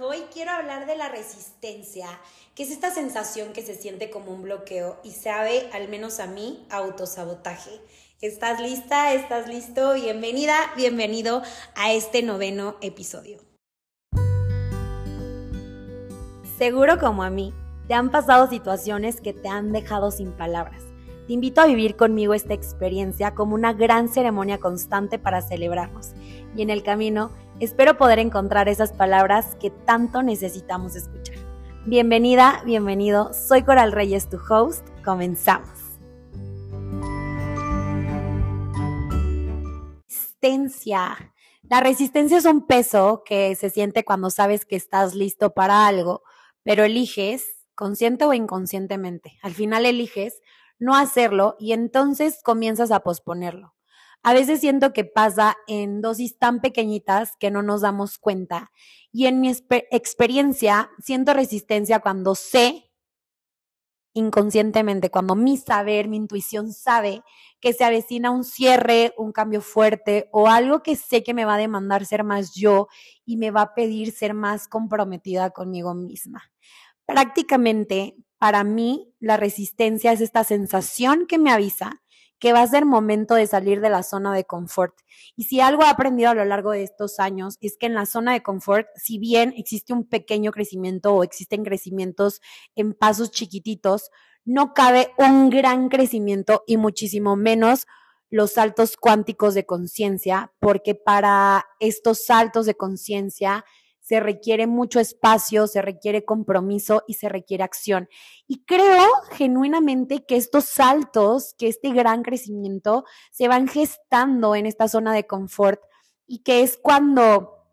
Hoy quiero hablar de la resistencia, que es esta sensación que se siente como un bloqueo y sabe, al menos a mí, autosabotaje. ¿Estás lista? ¿Estás listo? Bienvenida, bienvenido a este noveno episodio. Seguro como a mí, te han pasado situaciones que te han dejado sin palabras. Te invito a vivir conmigo esta experiencia como una gran ceremonia constante para celebrarnos. Y en el camino, espero poder encontrar esas palabras que tanto necesitamos escuchar. Bienvenida, bienvenido. Soy Coral Reyes, tu host. Comenzamos. Resistencia. La resistencia es un peso que se siente cuando sabes que estás listo para algo, pero eliges, consciente o inconscientemente, al final eliges no hacerlo y entonces comienzas a posponerlo. A veces siento que pasa en dosis tan pequeñitas que no nos damos cuenta. Y en mi experiencia, siento resistencia cuando sé inconscientemente, cuando mi saber, mi intuición sabe que se avecina un cierre, un cambio fuerte o algo que sé que me va a demandar ser más yo y me va a pedir ser más comprometida conmigo misma. Prácticamente, para mí, la resistencia es esta sensación que me avisa que va a ser momento de salir de la zona de confort. Y si algo he aprendido a lo largo de estos años es que en la zona de confort, si bien existe un pequeño crecimiento o existen crecimientos en pasos chiquititos, no cabe un gran crecimiento y muchísimo menos los saltos cuánticos de conciencia, porque para estos saltos de conciencia se requiere mucho espacio, se requiere compromiso y se requiere acción. Y creo genuinamente que estos saltos, que este gran crecimiento se van gestando en esta zona de confort y que es cuando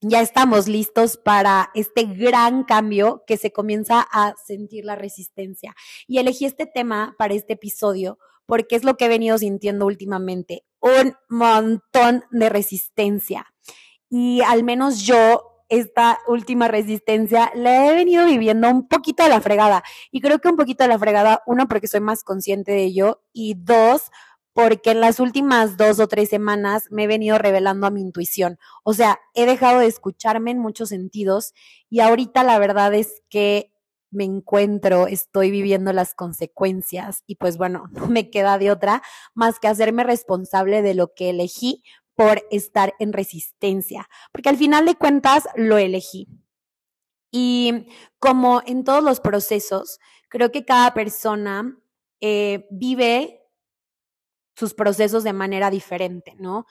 ya estamos listos para este gran cambio que se comienza a sentir la resistencia. Y elegí este tema para este episodio porque es lo que he venido sintiendo últimamente, un montón de resistencia. Y al menos yo esta última resistencia la he venido viviendo un poquito a la fregada. Y creo que un poquito a la fregada, uno, porque soy más consciente de ello, y dos, porque en las últimas dos o tres semanas me he venido revelando a mi intuición. O sea, he dejado de escucharme en muchos sentidos y ahorita la verdad es que me encuentro, estoy viviendo las consecuencias y pues bueno, no me queda de otra más que hacerme responsable de lo que elegí por estar en resistencia, porque al final de cuentas lo elegí. Y como en todos los procesos, creo que cada persona eh, vive sus procesos de manera diferente, ¿no?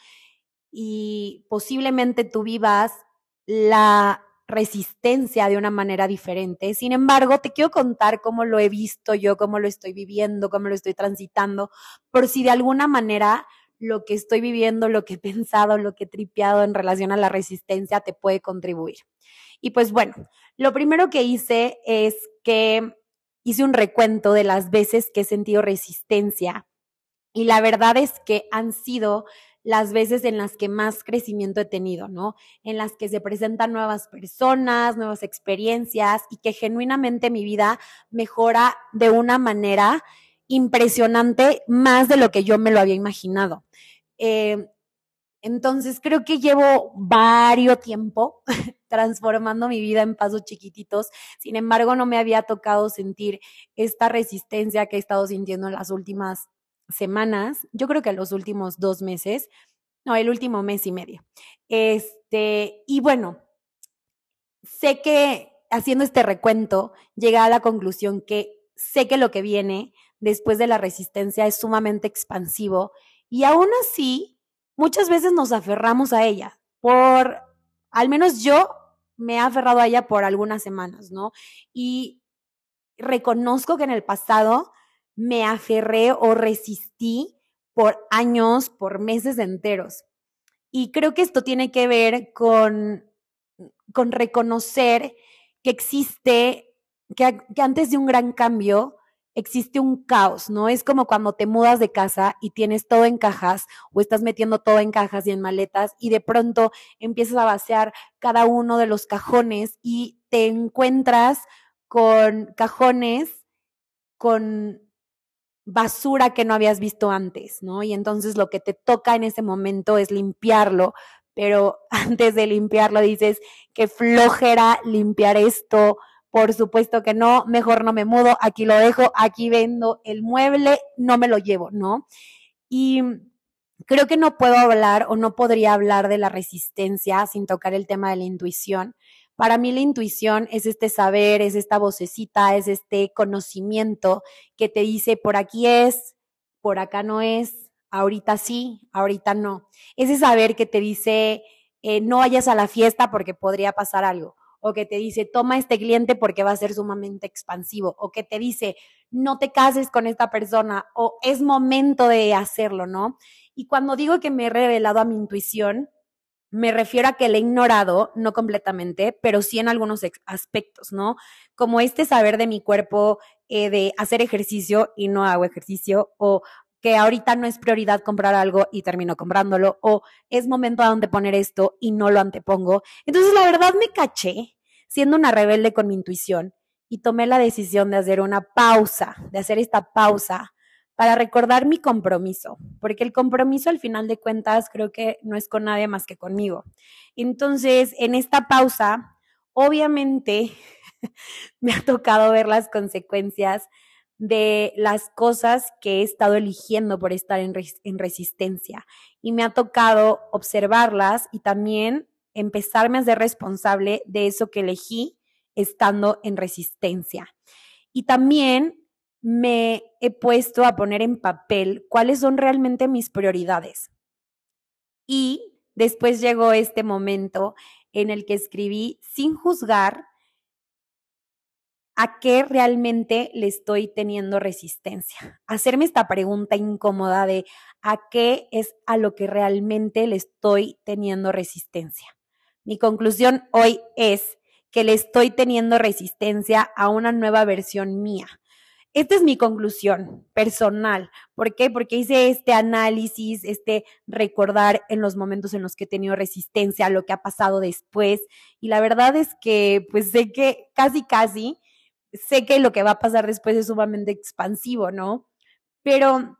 Y posiblemente tú vivas la resistencia de una manera diferente. Sin embargo, te quiero contar cómo lo he visto yo, cómo lo estoy viviendo, cómo lo estoy transitando, por si de alguna manera lo que estoy viviendo, lo que he pensado, lo que he tripeado en relación a la resistencia te puede contribuir. Y pues bueno, lo primero que hice es que hice un recuento de las veces que he sentido resistencia y la verdad es que han sido las veces en las que más crecimiento he tenido, ¿no? En las que se presentan nuevas personas, nuevas experiencias y que genuinamente mi vida mejora de una manera impresionante, más de lo que yo me lo había imaginado. Eh, entonces creo que llevo varios tiempo transformando mi vida en pasos chiquititos. Sin embargo, no me había tocado sentir esta resistencia que he estado sintiendo en las últimas semanas. Yo creo que los últimos dos meses, no, el último mes y medio. Este, y bueno, sé que haciendo este recuento, llegué a la conclusión que sé que lo que viene después de la resistencia es sumamente expansivo y aún así muchas veces nos aferramos a ella por, al menos yo me he aferrado a ella por algunas semanas, ¿no? Y reconozco que en el pasado me aferré o resistí por años, por meses enteros. Y creo que esto tiene que ver con, con reconocer que existe, que, que antes de un gran cambio existe un caos, ¿no? Es como cuando te mudas de casa y tienes todo en cajas o estás metiendo todo en cajas y en maletas y de pronto empiezas a vaciar cada uno de los cajones y te encuentras con cajones con basura que no habías visto antes, ¿no? Y entonces lo que te toca en ese momento es limpiarlo pero antes de limpiarlo dices que flojera limpiar esto, por supuesto que no, mejor no me mudo, aquí lo dejo, aquí vendo el mueble, no me lo llevo, ¿no? Y creo que no puedo hablar o no podría hablar de la resistencia sin tocar el tema de la intuición. Para mí la intuición es este saber, es esta vocecita, es este conocimiento que te dice por aquí es, por acá no es, ahorita sí, ahorita no. Ese saber que te dice eh, no vayas a la fiesta porque podría pasar algo o que te dice, toma este cliente porque va a ser sumamente expansivo, o que te dice, no te cases con esta persona, o es momento de hacerlo, ¿no? Y cuando digo que me he revelado a mi intuición, me refiero a que la he ignorado, no completamente, pero sí en algunos aspectos, ¿no? Como este saber de mi cuerpo eh, de hacer ejercicio y no hago ejercicio, o que ahorita no es prioridad comprar algo y termino comprándolo, o es momento a donde poner esto y no lo antepongo. Entonces, la verdad me caché siendo una rebelde con mi intuición y tomé la decisión de hacer una pausa, de hacer esta pausa para recordar mi compromiso, porque el compromiso al final de cuentas creo que no es con nadie más que conmigo. Entonces, en esta pausa, obviamente me ha tocado ver las consecuencias de las cosas que he estado eligiendo por estar en, en, resistencia. Y me ha tocado observarlas y también empezarme a ser responsable de eso que elegí estando en resistencia. Y también me he puesto a poner en papel cuáles son realmente mis prioridades. Y después llegó este momento en el que escribí sin juzgar a qué realmente le estoy teniendo resistencia. Hacerme esta pregunta incómoda de a qué es a lo que realmente le estoy teniendo resistencia. Mi conclusión hoy es que le estoy teniendo resistencia a una nueva versión mía. Esta es mi conclusión personal. ¿Por qué? Porque hice este análisis, este recordar en los momentos en los que he tenido resistencia, lo que ha pasado después. Y la verdad es que, pues sé que casi, casi sé que lo que va a pasar después es sumamente expansivo, ¿no? Pero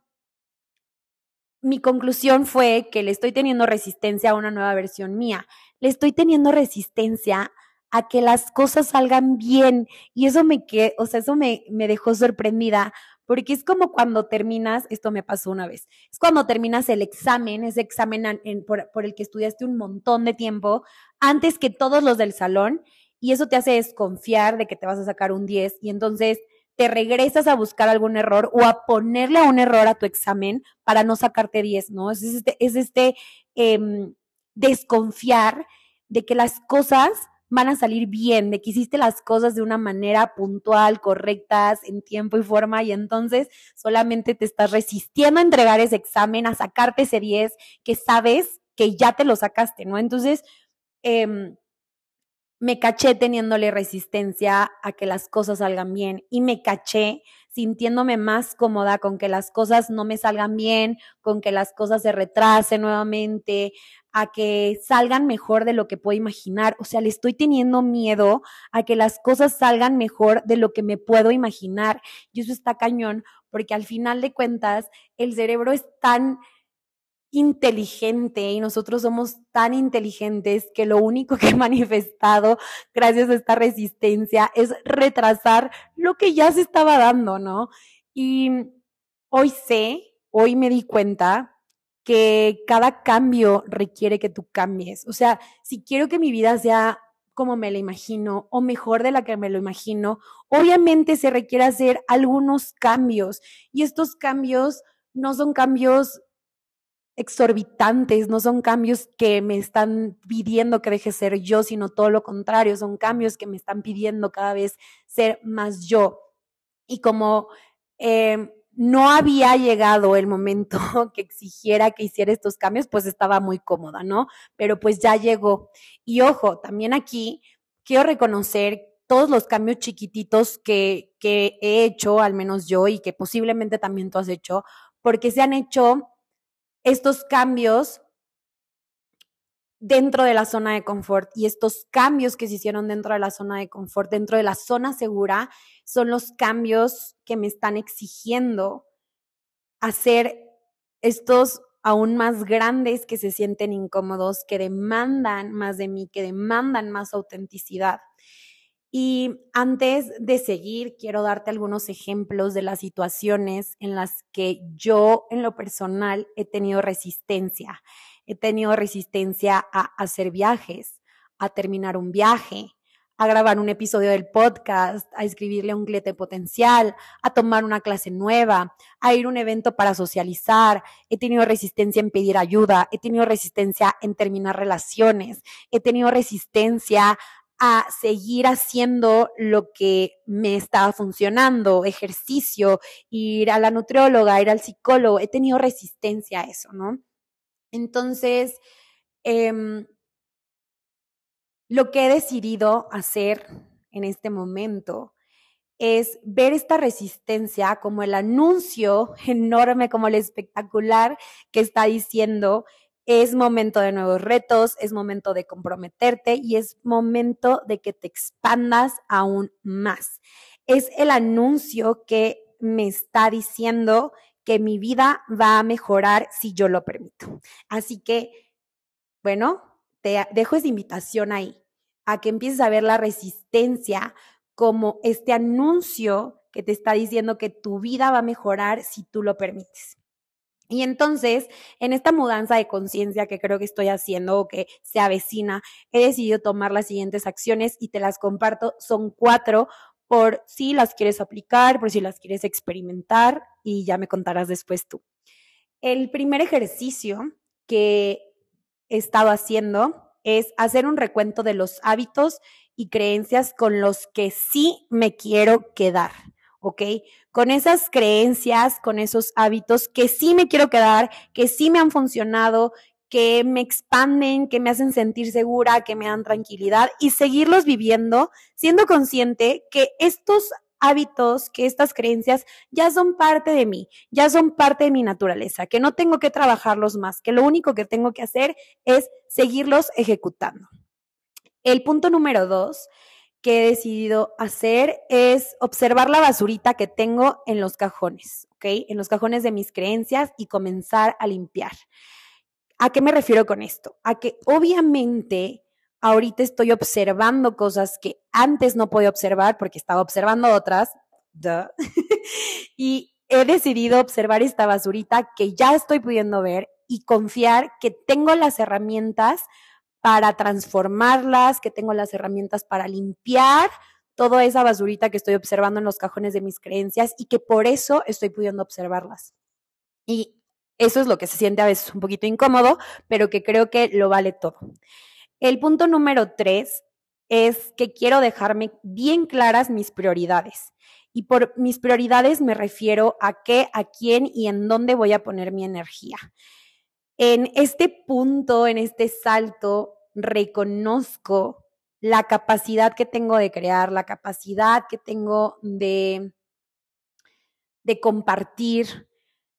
mi conclusión fue que le estoy teniendo resistencia a una nueva versión mía. Le estoy teniendo resistencia a que las cosas salgan bien. Y eso me o sea, eso me, me dejó sorprendida. Porque es como cuando terminas, esto me pasó una vez, es cuando terminas el examen, ese examen por, por el que estudiaste un montón de tiempo, antes que todos los del salón, y eso te hace desconfiar de que te vas a sacar un 10 y entonces te regresas a buscar algún error o a ponerle un error a tu examen para no sacarte 10, ¿no? Es este, es este em, desconfiar de que las cosas van a salir bien, de que hiciste las cosas de una manera puntual, correctas, en tiempo y forma, y entonces solamente te estás resistiendo a entregar ese examen, a sacarte ese 10 que sabes que ya te lo sacaste, ¿no? Entonces, eh, me caché teniéndole resistencia a que las cosas salgan bien y me caché sintiéndome más cómoda con que las cosas no me salgan bien, con que las cosas se retrasen nuevamente, a que salgan mejor de lo que puedo imaginar. O sea, le estoy teniendo miedo a que las cosas salgan mejor de lo que me puedo imaginar. Y eso está cañón, porque al final de cuentas, el cerebro es tan inteligente y nosotros somos tan inteligentes que lo único que he manifestado gracias a esta resistencia es retrasar lo que ya se estaba dando, ¿no? Y hoy sé, hoy me di cuenta que cada cambio requiere que tú cambies. O sea, si quiero que mi vida sea como me la imagino o mejor de la que me lo imagino, obviamente se requiere hacer algunos cambios y estos cambios no son cambios exorbitantes, no son cambios que me están pidiendo que deje ser yo, sino todo lo contrario, son cambios que me están pidiendo cada vez ser más yo. Y como eh, no había llegado el momento que exigiera que hiciera estos cambios, pues estaba muy cómoda, ¿no? Pero pues ya llegó. Y ojo, también aquí quiero reconocer todos los cambios chiquititos que, que he hecho, al menos yo, y que posiblemente también tú has hecho, porque se han hecho estos cambios dentro de la zona de confort y estos cambios que se hicieron dentro de la zona de confort, dentro de la zona segura, son los cambios que me están exigiendo hacer estos aún más grandes que se sienten incómodos, que demandan más de mí, que demandan más autenticidad. Y antes de seguir, quiero darte algunos ejemplos de las situaciones en las que yo en lo personal he tenido resistencia. He tenido resistencia a hacer viajes, a terminar un viaje, a grabar un episodio del podcast, a escribirle un cliente potencial, a tomar una clase nueva, a ir a un evento para socializar. He tenido resistencia en pedir ayuda, he tenido resistencia en terminar relaciones, he tenido resistencia a seguir haciendo lo que me estaba funcionando, ejercicio, ir a la nutrióloga, ir al psicólogo. He tenido resistencia a eso, ¿no? Entonces, eh, lo que he decidido hacer en este momento es ver esta resistencia como el anuncio enorme, como el espectacular que está diciendo, es momento de nuevos retos, es momento de comprometerte y es momento de que te expandas aún más. Es el anuncio que me está diciendo que mi vida va a mejorar si yo lo permito. Así que, bueno, te dejo esa invitación ahí a que empieces a ver la resistencia como este anuncio que te está diciendo que tu vida va a mejorar si tú lo permites. Y entonces, en esta mudanza de conciencia que creo que estoy haciendo o que se avecina, he decidido tomar las siguientes acciones y te las comparto. Son cuatro por si las quieres aplicar, por si las quieres experimentar y ya me contarás después tú. El primer ejercicio que he estado haciendo es hacer un recuento de los hábitos y creencias con los que sí me quiero quedar, ¿ok? Con esas creencias, con esos hábitos que sí me quiero quedar, que sí me han funcionado, que me expanden, que me hacen sentir segura, que me dan tranquilidad y seguirlos viviendo, siendo consciente que estos hábitos, que estas creencias ya son parte de mí, ya son parte de mi naturaleza, que no tengo que trabajarlos más, que lo único que tengo que hacer es seguirlos ejecutando. El punto número dos he decidido hacer es observar la basurita que tengo en los cajones, ¿ok? En los cajones de mis creencias y comenzar a limpiar. ¿A qué me refiero con esto? A que obviamente ahorita estoy observando cosas que antes no podía observar porque estaba observando otras. y he decidido observar esta basurita que ya estoy pudiendo ver y confiar que tengo las herramientas para transformarlas, que tengo las herramientas para limpiar toda esa basurita que estoy observando en los cajones de mis creencias y que por eso estoy pudiendo observarlas. Y eso es lo que se siente a veces un poquito incómodo, pero que creo que lo vale todo. El punto número tres es que quiero dejarme bien claras mis prioridades. Y por mis prioridades me refiero a qué, a quién y en dónde voy a poner mi energía. En este punto, en este salto, reconozco la capacidad que tengo de crear, la capacidad que tengo de, de compartir,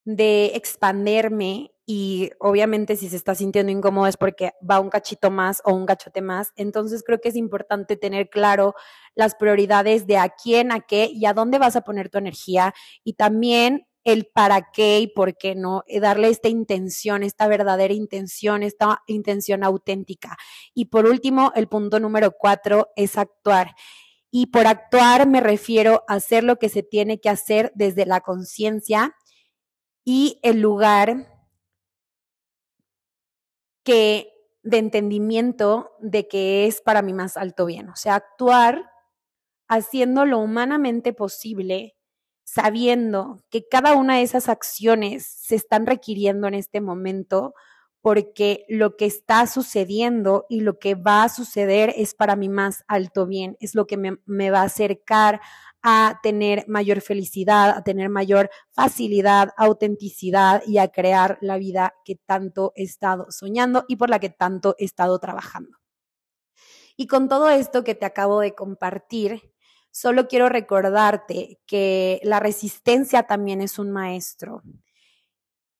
de expanderme y obviamente si se está sintiendo incómodo es porque va un cachito más o un cachote más. Entonces creo que es importante tener claro las prioridades de a quién, a qué y a dónde vas a poner tu energía y también el para qué y por qué no, y darle esta intención, esta verdadera intención, esta intención auténtica. Y por último, el punto número cuatro es actuar. Y por actuar me refiero a hacer lo que se tiene que hacer desde la conciencia y el lugar que de entendimiento de que es para mi más alto bien. O sea, actuar haciendo lo humanamente posible, sabiendo que cada una de esas acciones se están requiriendo en este momento porque lo que está sucediendo y lo que va a suceder es para mi más alto bien, es lo que me, me va a acercar a tener mayor felicidad, a tener mayor facilidad, autenticidad y a crear la vida que tanto he estado soñando y por la que tanto he estado trabajando. Y con todo esto que te acabo de compartir, solo quiero recordarte que la resistencia también es un maestro,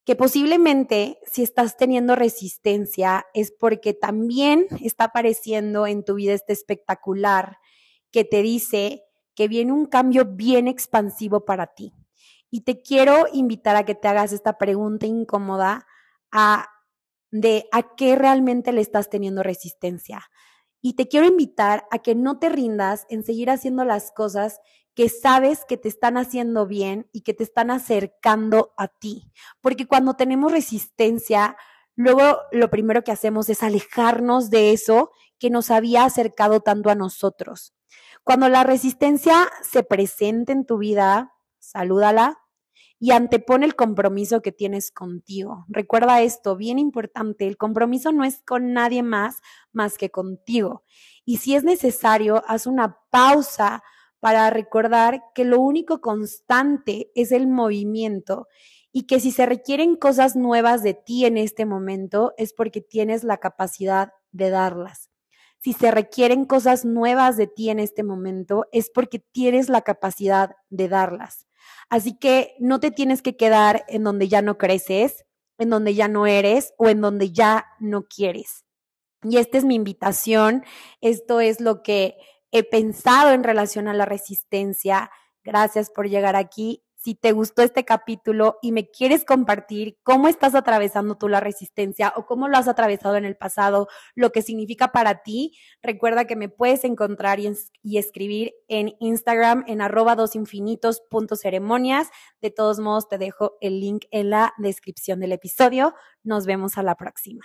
que posiblemente si estás teniendo resistencia es porque también está apareciendo en tu vida este espectacular que te dice que viene un cambio bien expansivo para ti. Y te quiero invitar a que te hagas esta pregunta incómoda a, de a qué realmente le estás teniendo resistencia. Y te quiero invitar a que no te rindas en seguir haciendo las cosas que sabes que te están haciendo bien y que te están acercando a ti. Porque cuando tenemos resistencia, luego lo primero que hacemos es alejarnos de eso que nos había acercado tanto a nosotros. Cuando la resistencia se presente en tu vida, salúdala y antepone el compromiso que tienes contigo. Recuerda esto, bien importante, el compromiso no es con nadie más más que contigo. Y si es necesario, haz una pausa para recordar que lo único constante es el movimiento y que si se requieren cosas nuevas de ti en este momento es porque tienes la capacidad de darlas. Si se requieren cosas nuevas de ti en este momento es porque tienes la capacidad de darlas. Así que no te tienes que quedar en donde ya no creces, en donde ya no eres o en donde ya no quieres. Y esta es mi invitación, esto es lo que he pensado en relación a la resistencia. Gracias por llegar aquí. Si te gustó este capítulo y me quieres compartir cómo estás atravesando tú la resistencia o cómo lo has atravesado en el pasado, lo que significa para ti, recuerda que me puedes encontrar y, escribir en Instagram en arroba ceremonias. De todos modos, te dejo el link en la descripción del episodio. Nos vemos a la próxima.